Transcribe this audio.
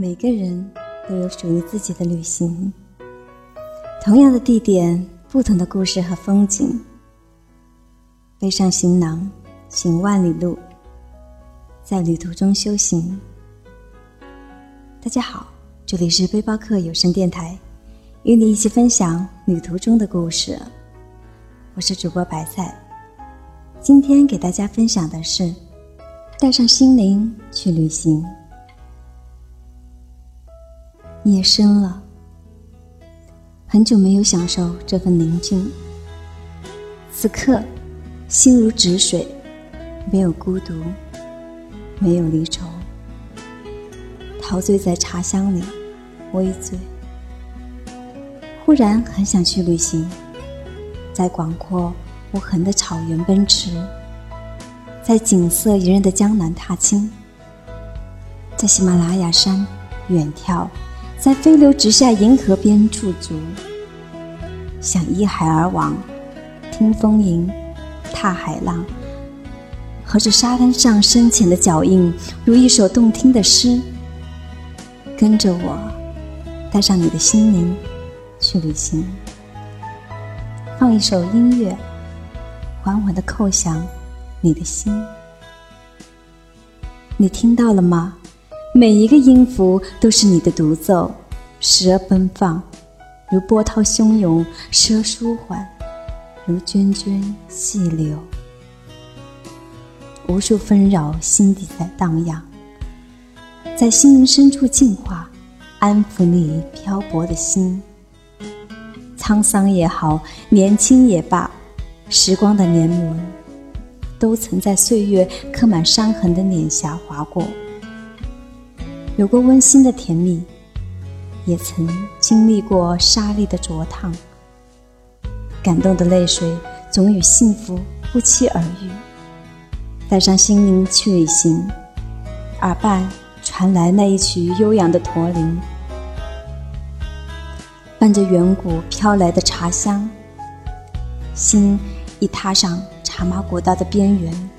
每个人都有属于自己的旅行，同样的地点，不同的故事和风景。背上行囊，行万里路，在旅途中修行。大家好，这里是背包客有声电台，与你一起分享旅途中的故事。我是主播白菜，今天给大家分享的是。带上心灵去旅行。夜深了，很久没有享受这份宁静。此刻，心如止水，没有孤独，没有离愁，陶醉在茶香里，微醉。忽然很想去旅行，在广阔无痕的草原奔驰。在景色宜人的江南踏青，在喜马拉雅山远眺，在飞流直下银河边驻足，想依海而往，听风吟，踏海浪，和着沙滩上深浅的脚印，如一首动听的诗。跟着我，带上你的心灵去旅行。放一首音乐，缓缓的叩响。你的心，你听到了吗？每一个音符都是你的独奏，时而奔放，如波涛汹涌；时而舒缓，如涓涓细流。无数纷扰，心底在荡漾，在心灵深处净化，安抚你漂泊的心。沧桑也好，年轻也罢，时光的年轮。都曾在岁月刻满伤痕的脸颊划过，有过温馨的甜蜜，也曾经历过沙砾的灼烫。感动的泪水总与幸福不期而遇。带上心灵去旅行，耳畔传来那一曲悠扬的驼铃，伴着远古飘来的茶香，心已踏上。茶马古道的边缘，